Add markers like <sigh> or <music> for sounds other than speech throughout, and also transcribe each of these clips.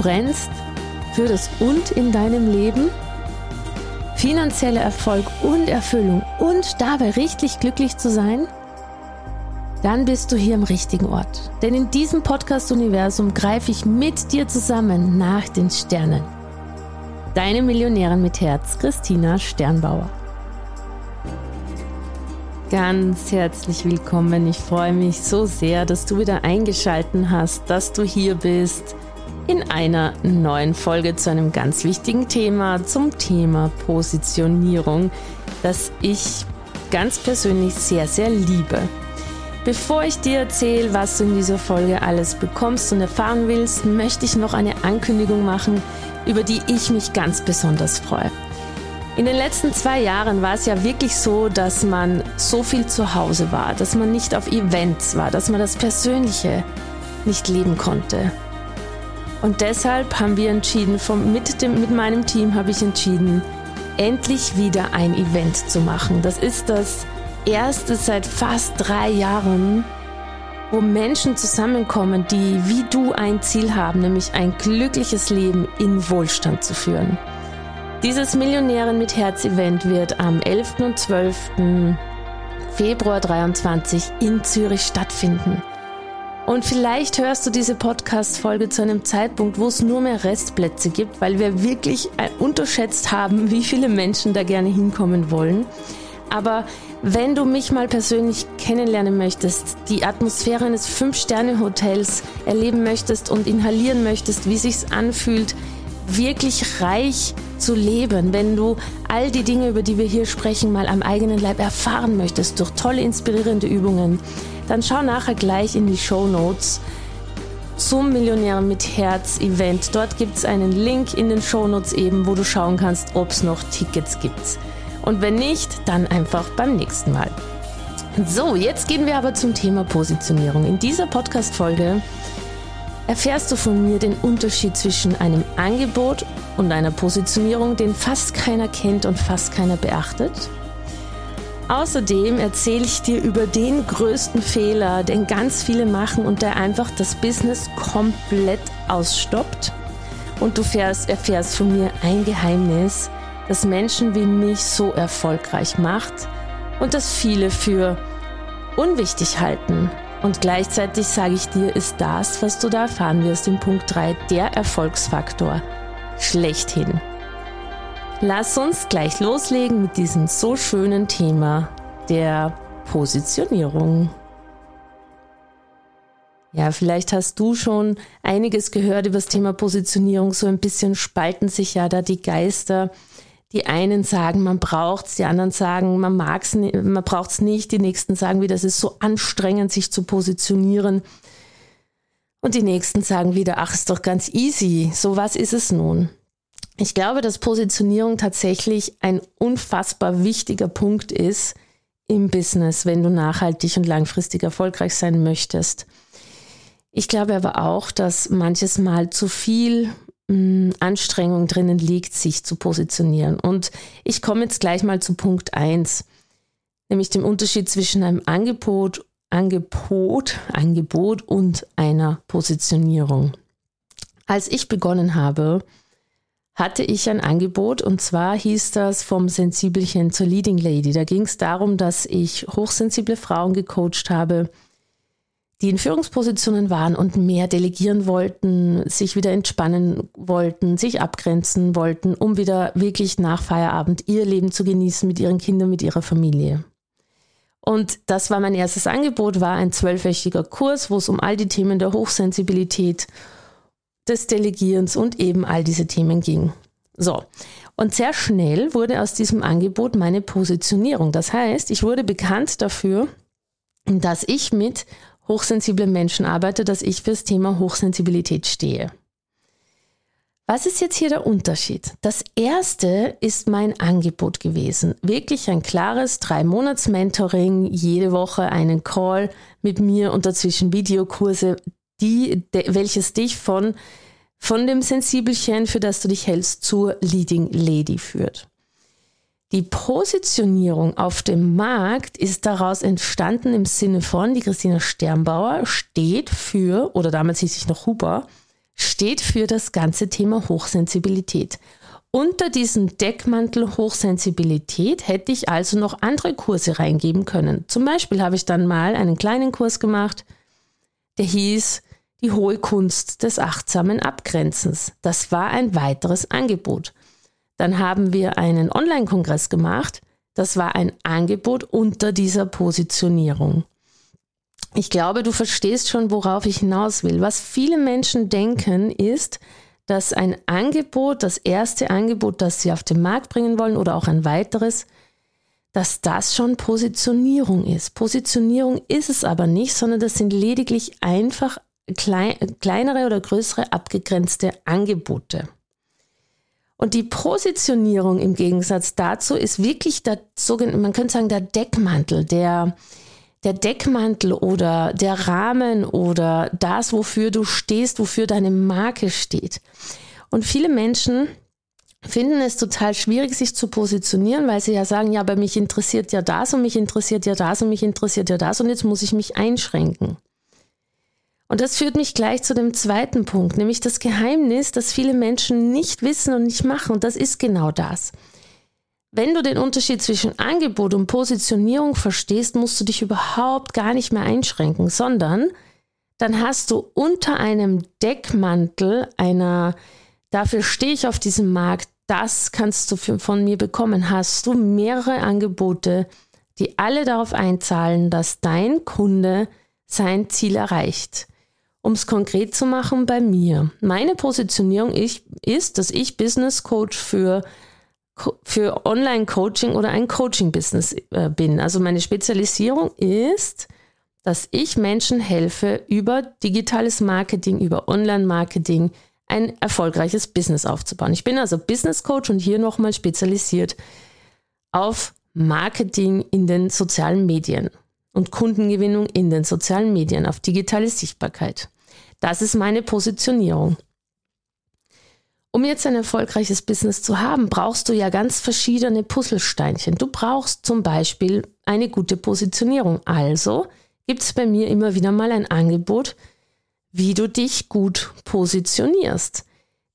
Brennst für das Und in deinem Leben, finanzieller Erfolg und Erfüllung und dabei richtig glücklich zu sein? Dann bist du hier im richtigen Ort. Denn in diesem Podcast-Universum greife ich mit dir zusammen nach den Sternen. Deine Millionärin mit Herz, Christina Sternbauer. Ganz herzlich willkommen. Ich freue mich so sehr, dass du wieder eingeschalten hast, dass du hier bist in einer neuen Folge zu einem ganz wichtigen Thema, zum Thema Positionierung, das ich ganz persönlich sehr, sehr liebe. Bevor ich dir erzähle, was du in dieser Folge alles bekommst und erfahren willst, möchte ich noch eine Ankündigung machen, über die ich mich ganz besonders freue. In den letzten zwei Jahren war es ja wirklich so, dass man so viel zu Hause war, dass man nicht auf Events war, dass man das Persönliche nicht leben konnte. Und deshalb haben wir entschieden, vom, mit, dem, mit meinem Team habe ich entschieden, endlich wieder ein Event zu machen. Das ist das erste seit fast drei Jahren, wo Menschen zusammenkommen, die wie du ein Ziel haben, nämlich ein glückliches Leben in Wohlstand zu führen. Dieses Millionären mit Herz Event wird am 11. und 12. Februar 23 in Zürich stattfinden. Und vielleicht hörst du diese Podcast-Folge zu einem Zeitpunkt, wo es nur mehr Restplätze gibt, weil wir wirklich äh, unterschätzt haben, <laughs> wie viele Menschen da gerne hinkommen wollen. Aber wenn du mich mal persönlich kennenlernen möchtest, die Atmosphäre eines Fünf-Sterne-Hotels erleben möchtest und inhalieren möchtest, wie sich's anfühlt, wirklich reich zu leben, wenn du all die Dinge, über die wir hier sprechen, mal am eigenen Leib erfahren möchtest, durch tolle, inspirierende Übungen, dann schau nachher gleich in die Show Notes zum Millionär mit Herz Event. Dort gibt es einen Link in den Show Notes eben, wo du schauen kannst, ob es noch Tickets gibt. Und wenn nicht, dann einfach beim nächsten Mal. So, jetzt gehen wir aber zum Thema Positionierung. In dieser Podcast-Folge erfährst du von mir den Unterschied zwischen einem Angebot und einer Positionierung, den fast keiner kennt und fast keiner beachtet. Außerdem erzähle ich dir über den größten Fehler, den ganz viele machen und der einfach das Business komplett ausstoppt. Und du erfährst, erfährst von mir ein Geheimnis, das Menschen wie mich so erfolgreich macht und das viele für unwichtig halten. Und gleichzeitig sage ich dir, ist das, was du da erfahren wirst in Punkt 3, der Erfolgsfaktor schlechthin. Lass uns gleich loslegen mit diesem so schönen Thema der Positionierung. Ja, vielleicht hast du schon einiges gehört über das Thema Positionierung. So ein bisschen spalten sich ja da die Geister. Die einen sagen, man braucht's, die anderen sagen, man mag's, man braucht's nicht. Die nächsten sagen wieder, es ist so anstrengend, sich zu positionieren. Und die nächsten sagen wieder, ach, ist doch ganz easy. So was ist es nun. Ich glaube, dass Positionierung tatsächlich ein unfassbar wichtiger Punkt ist im Business, wenn du nachhaltig und langfristig erfolgreich sein möchtest. Ich glaube aber auch, dass manches Mal zu viel Anstrengung drinnen liegt, sich zu positionieren. Und ich komme jetzt gleich mal zu Punkt 1, nämlich dem Unterschied zwischen einem Angebot, Angebot, Angebot und einer Positionierung. Als ich begonnen habe, hatte ich ein Angebot und zwar hieß das vom Sensibelchen zur Leading Lady. Da ging es darum, dass ich hochsensible Frauen gecoacht habe, die in Führungspositionen waren und mehr delegieren wollten, sich wieder entspannen wollten, sich abgrenzen wollten, um wieder wirklich nach Feierabend ihr Leben zu genießen mit ihren Kindern, mit ihrer Familie. Und das war mein erstes Angebot, war ein zwölfwöchiger Kurs, wo es um all die Themen der Hochsensibilität, des Delegierens und eben all diese Themen ging. So. Und sehr schnell wurde aus diesem Angebot meine Positionierung. Das heißt, ich wurde bekannt dafür, dass ich mit hochsensiblen Menschen arbeite, dass ich fürs Thema Hochsensibilität stehe. Was ist jetzt hier der Unterschied? Das erste ist mein Angebot gewesen. Wirklich ein klares Drei-Monats-Mentoring, jede Woche einen Call mit mir und dazwischen Videokurse, die, de, welches dich von, von dem Sensibelchen, für das du dich hältst, zur Leading Lady führt. Die Positionierung auf dem Markt ist daraus entstanden im Sinne von, die Christina Sternbauer steht für, oder damals hieß ich noch Huber, steht für das ganze Thema Hochsensibilität. Unter diesem Deckmantel Hochsensibilität hätte ich also noch andere Kurse reingeben können. Zum Beispiel habe ich dann mal einen kleinen Kurs gemacht, der hieß Die hohe Kunst des achtsamen Abgrenzens. Das war ein weiteres Angebot. Dann haben wir einen Online-Kongress gemacht. Das war ein Angebot unter dieser Positionierung. Ich glaube, du verstehst schon, worauf ich hinaus will. Was viele Menschen denken, ist, dass ein Angebot, das erste Angebot, das sie auf den Markt bringen wollen oder auch ein weiteres, dass das schon Positionierung ist. Positionierung ist es aber nicht, sondern das sind lediglich einfach klein, kleinere oder größere abgegrenzte Angebote. Und die Positionierung im Gegensatz dazu ist wirklich der sogenannte, man könnte sagen, der Deckmantel, der, der Deckmantel oder der Rahmen oder das, wofür du stehst, wofür deine Marke steht. Und viele Menschen finden es total schwierig, sich zu positionieren, weil sie ja sagen, ja, aber mich interessiert ja das und mich interessiert ja das und mich interessiert ja das und jetzt muss ich mich einschränken. Und das führt mich gleich zu dem zweiten Punkt, nämlich das Geheimnis, das viele Menschen nicht wissen und nicht machen. Und das ist genau das. Wenn du den Unterschied zwischen Angebot und Positionierung verstehst, musst du dich überhaupt gar nicht mehr einschränken, sondern dann hast du unter einem Deckmantel einer, dafür stehe ich auf diesem Markt, das kannst du von mir bekommen, hast du mehrere Angebote, die alle darauf einzahlen, dass dein Kunde sein Ziel erreicht. Um es konkret zu machen bei mir. Meine Positionierung ist, dass ich Business Coach für, für Online-Coaching oder ein Coaching-Business äh, bin. Also meine Spezialisierung ist, dass ich Menschen helfe, über digitales Marketing, über Online-Marketing ein erfolgreiches Business aufzubauen. Ich bin also Business Coach und hier nochmal spezialisiert auf Marketing in den sozialen Medien und Kundengewinnung in den sozialen Medien auf digitale Sichtbarkeit. Das ist meine Positionierung. Um jetzt ein erfolgreiches Business zu haben, brauchst du ja ganz verschiedene Puzzlesteinchen. Du brauchst zum Beispiel eine gute Positionierung. Also gibt es bei mir immer wieder mal ein Angebot, wie du dich gut positionierst.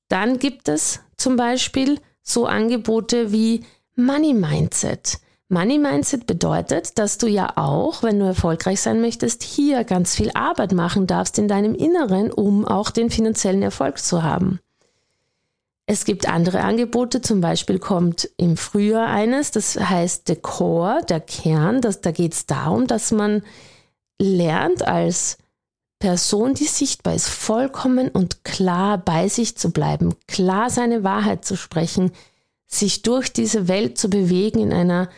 Dann gibt es zum Beispiel so Angebote wie Money Mindset. Money Mindset bedeutet, dass du ja auch, wenn du erfolgreich sein möchtest, hier ganz viel Arbeit machen darfst in deinem Inneren, um auch den finanziellen Erfolg zu haben. Es gibt andere Angebote, zum Beispiel kommt im Frühjahr eines, das heißt der Core, der Kern. Das, da geht es darum, dass man lernt als Person, die sichtbar ist, vollkommen und klar bei sich zu bleiben, klar seine Wahrheit zu sprechen, sich durch diese Welt zu bewegen in einer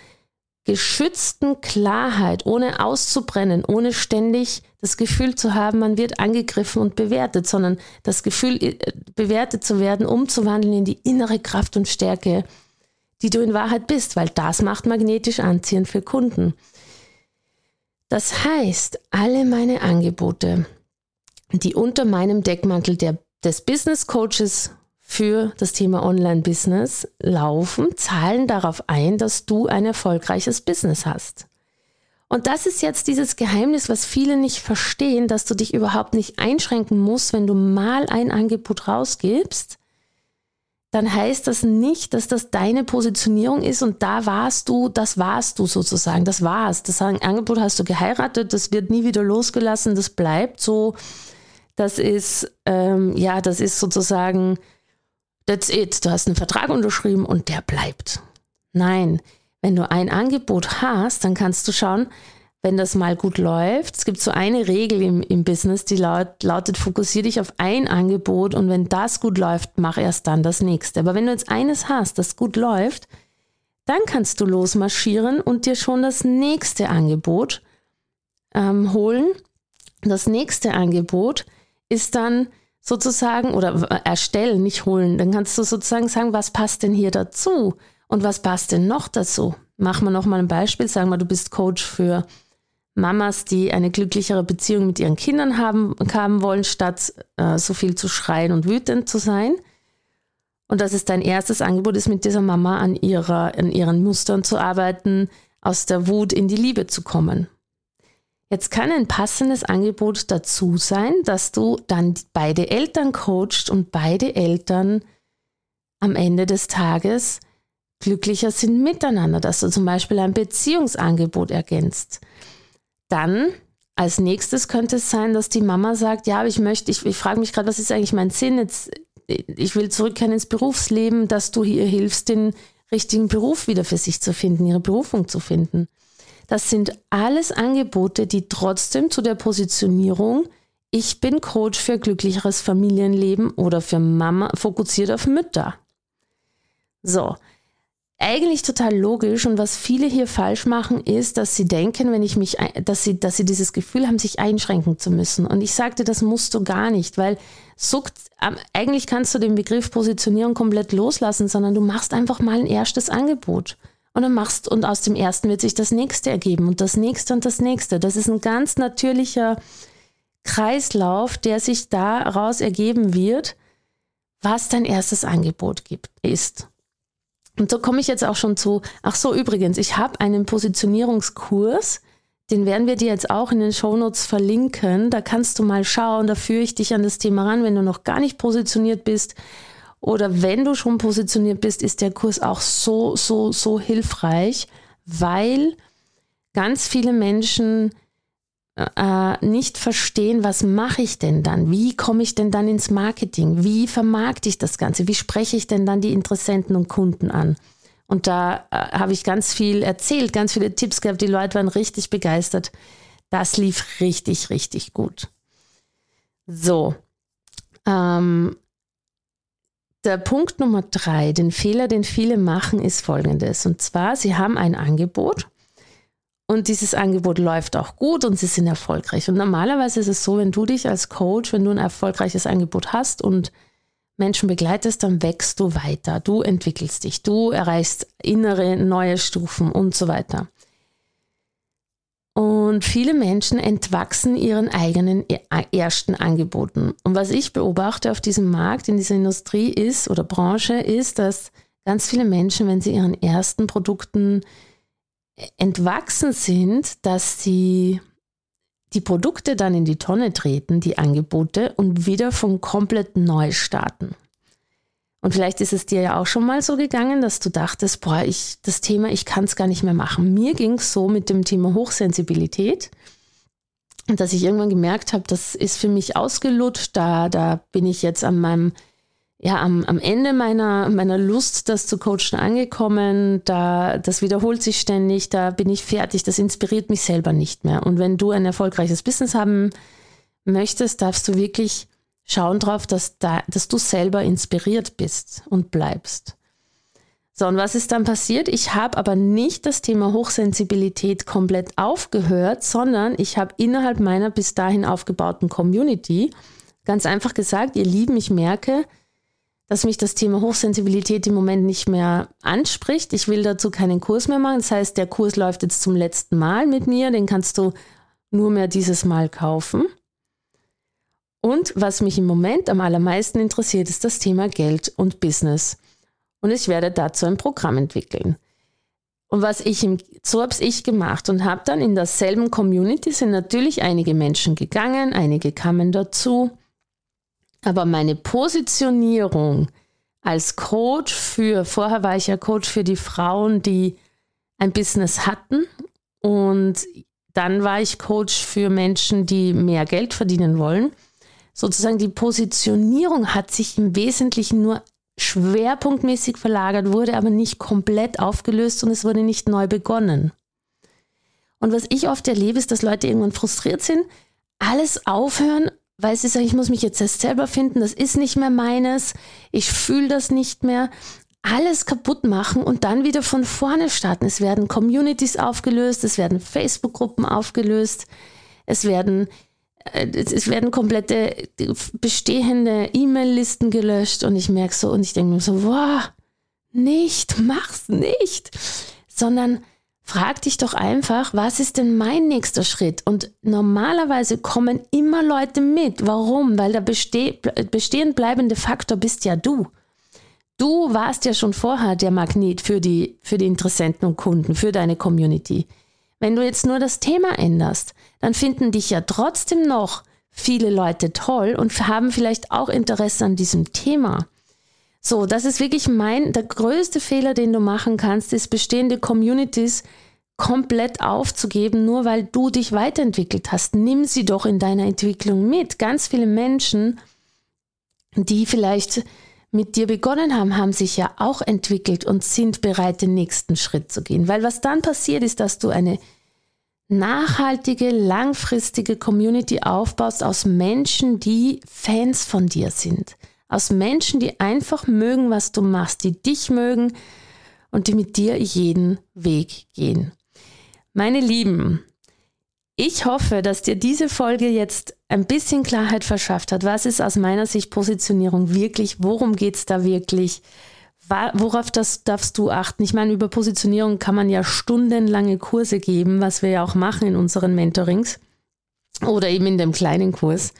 geschützten Klarheit, ohne auszubrennen, ohne ständig das Gefühl zu haben, man wird angegriffen und bewertet, sondern das Gefühl, äh, bewertet zu werden, umzuwandeln in die innere Kraft und Stärke, die du in Wahrheit bist, weil das macht magnetisch anziehend für Kunden. Das heißt, alle meine Angebote, die unter meinem Deckmantel der, des Business Coaches für das Thema Online-Business laufen, zahlen darauf ein, dass du ein erfolgreiches Business hast. Und das ist jetzt dieses Geheimnis, was viele nicht verstehen, dass du dich überhaupt nicht einschränken musst, wenn du mal ein Angebot rausgibst, dann heißt das nicht, dass das deine Positionierung ist und da warst du, das warst du sozusagen, das war's. Das Angebot hast du geheiratet, das wird nie wieder losgelassen, das bleibt so. Das ist, ähm, ja, das ist sozusagen, that's it. Du hast einen Vertrag unterschrieben und der bleibt. Nein, wenn du ein Angebot hast, dann kannst du schauen, wenn das mal gut läuft. Es gibt so eine Regel im, im Business, die laut, lautet, fokussiere dich auf ein Angebot und wenn das gut läuft, mach erst dann das nächste. Aber wenn du jetzt eines hast, das gut läuft, dann kannst du losmarschieren und dir schon das nächste Angebot ähm, holen. Das nächste Angebot ist dann sozusagen, oder erstellen, nicht holen, dann kannst du sozusagen sagen, was passt denn hier dazu und was passt denn noch dazu? Machen wir nochmal ein Beispiel, sagen wir, du bist Coach für Mamas, die eine glücklichere Beziehung mit ihren Kindern haben, haben wollen, statt äh, so viel zu schreien und wütend zu sein. Und das ist dein erstes Angebot, ist mit dieser Mama an, ihrer, an ihren Mustern zu arbeiten, aus der Wut in die Liebe zu kommen. Jetzt kann ein passendes Angebot dazu sein, dass du dann beide Eltern coachst und beide Eltern am Ende des Tages glücklicher sind miteinander, dass du zum Beispiel ein Beziehungsangebot ergänzt. Dann als nächstes könnte es sein, dass die Mama sagt, ja, ich möchte, ich, ich frage mich gerade, was ist eigentlich mein Sinn? Jetzt, ich will zurückkehren ins Berufsleben, dass du hier hilfst, den richtigen Beruf wieder für sich zu finden, ihre Berufung zu finden. Das sind alles Angebote, die trotzdem zu der Positionierung, ich bin Coach für glücklicheres Familienleben oder für Mama, fokussiert auf Mütter. So, eigentlich total logisch und was viele hier falsch machen, ist, dass sie denken, wenn ich mich, dass sie, dass sie dieses Gefühl haben, sich einschränken zu müssen. Und ich sagte, das musst du gar nicht, weil so, eigentlich kannst du den Begriff Positionierung komplett loslassen, sondern du machst einfach mal ein erstes Angebot. Und dann machst, und aus dem ersten wird sich das nächste ergeben und das nächste und das nächste. Das ist ein ganz natürlicher Kreislauf, der sich daraus ergeben wird, was dein erstes Angebot gibt, ist. Und so komme ich jetzt auch schon zu, ach so, übrigens, ich habe einen Positionierungskurs, den werden wir dir jetzt auch in den Shownotes verlinken. Da kannst du mal schauen, da führe ich dich an das Thema ran, wenn du noch gar nicht positioniert bist. Oder wenn du schon positioniert bist, ist der Kurs auch so, so, so hilfreich, weil ganz viele Menschen äh, nicht verstehen, was mache ich denn dann? Wie komme ich denn dann ins Marketing? Wie vermarkte ich das Ganze? Wie spreche ich denn dann die Interessenten und Kunden an? Und da äh, habe ich ganz viel erzählt, ganz viele Tipps gehabt. Die Leute waren richtig begeistert. Das lief richtig, richtig gut. So. Ähm, der Punkt Nummer drei, den Fehler, den viele machen, ist folgendes. Und zwar, sie haben ein Angebot und dieses Angebot läuft auch gut und sie sind erfolgreich. Und normalerweise ist es so, wenn du dich als Coach, wenn du ein erfolgreiches Angebot hast und Menschen begleitest, dann wächst du weiter. Du entwickelst dich, du erreichst innere neue Stufen und so weiter. Und viele Menschen entwachsen ihren eigenen ersten Angeboten. Und was ich beobachte auf diesem Markt, in dieser Industrie ist oder Branche, ist, dass ganz viele Menschen, wenn sie ihren ersten Produkten entwachsen sind, dass sie die Produkte dann in die Tonne treten, die Angebote, und wieder von komplett neu starten. Und vielleicht ist es dir ja auch schon mal so gegangen, dass du dachtest, boah, ich, das Thema, ich kann es gar nicht mehr machen. Mir ging es so mit dem Thema Hochsensibilität, dass ich irgendwann gemerkt habe, das ist für mich ausgelutscht, da, da bin ich jetzt an meinem ja, am, am Ende meiner, meiner Lust, das zu coachen, angekommen. Da, das wiederholt sich ständig, da bin ich fertig, das inspiriert mich selber nicht mehr. Und wenn du ein erfolgreiches Business haben möchtest, darfst du wirklich schauen drauf, dass, da, dass du selber inspiriert bist und bleibst. So, und was ist dann passiert? Ich habe aber nicht das Thema Hochsensibilität komplett aufgehört, sondern ich habe innerhalb meiner bis dahin aufgebauten Community ganz einfach gesagt, ihr Lieben, ich merke, dass mich das Thema Hochsensibilität im Moment nicht mehr anspricht. Ich will dazu keinen Kurs mehr machen. Das heißt, der Kurs läuft jetzt zum letzten Mal mit mir. Den kannst du nur mehr dieses Mal kaufen. Und was mich im Moment am allermeisten interessiert, ist das Thema Geld und Business. Und ich werde dazu ein Programm entwickeln. Und was ich im, so habe ich gemacht und habe dann in derselben Community sind natürlich einige Menschen gegangen, einige kamen dazu. Aber meine Positionierung als Coach für, vorher war ich ja Coach für die Frauen, die ein Business hatten und dann war ich Coach für Menschen, die mehr Geld verdienen wollen. Sozusagen die Positionierung hat sich im Wesentlichen nur schwerpunktmäßig verlagert, wurde aber nicht komplett aufgelöst und es wurde nicht neu begonnen. Und was ich oft erlebe, ist, dass Leute irgendwann frustriert sind, alles aufhören, weil sie sagen, ich muss mich jetzt erst selber finden, das ist nicht mehr meines, ich fühle das nicht mehr, alles kaputt machen und dann wieder von vorne starten. Es werden Communities aufgelöst, es werden Facebook-Gruppen aufgelöst, es werden, es werden komplette bestehende E-Mail-Listen gelöscht und ich merke so und ich denke mir so, wow, nicht, mach's nicht, sondern frag dich doch einfach, was ist denn mein nächster Schritt? Und normalerweise kommen immer Leute mit. Warum? Weil der beste bestehend bleibende Faktor bist ja du. Du warst ja schon vorher der Magnet für die, für die Interessenten und Kunden, für deine Community. Wenn du jetzt nur das Thema änderst, dann finden dich ja trotzdem noch viele Leute toll und haben vielleicht auch Interesse an diesem Thema. So, das ist wirklich mein, der größte Fehler, den du machen kannst, ist bestehende Communities komplett aufzugeben, nur weil du dich weiterentwickelt hast. Nimm sie doch in deiner Entwicklung mit. Ganz viele Menschen, die vielleicht mit dir begonnen haben, haben sich ja auch entwickelt und sind bereit, den nächsten Schritt zu gehen. Weil was dann passiert ist, dass du eine nachhaltige, langfristige Community aufbaust aus Menschen, die Fans von dir sind aus Menschen, die einfach mögen, was du machst, die dich mögen und die mit dir jeden Weg gehen. Meine Lieben, ich hoffe, dass dir diese Folge jetzt ein bisschen Klarheit verschafft hat. Was ist aus meiner Sicht Positionierung wirklich? Worum geht es da wirklich? Worauf das darfst du achten? Ich meine, über Positionierung kann man ja stundenlange Kurse geben, was wir ja auch machen in unseren Mentorings oder eben in dem kleinen Kurs,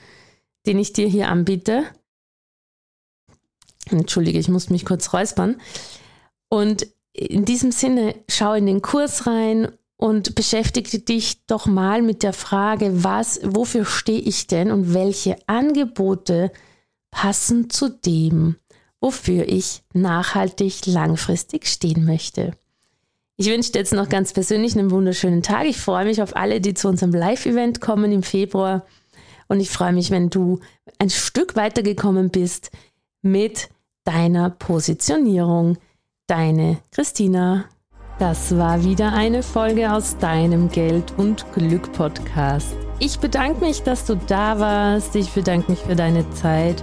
den ich dir hier anbiete. Entschuldige, ich muss mich kurz räuspern. Und in diesem Sinne, schau in den Kurs rein und beschäftige dich doch mal mit der Frage, was, wofür stehe ich denn und welche Angebote passen zu dem, wofür ich nachhaltig langfristig stehen möchte. Ich wünsche dir jetzt noch ganz persönlich einen wunderschönen Tag. Ich freue mich auf alle, die zu unserem Live-Event kommen im Februar. Und ich freue mich, wenn du ein Stück weitergekommen bist mit deiner Positionierung. Deine Christina. Das war wieder eine Folge aus deinem Geld und Glück Podcast. Ich bedanke mich, dass du da warst. Ich bedanke mich für deine Zeit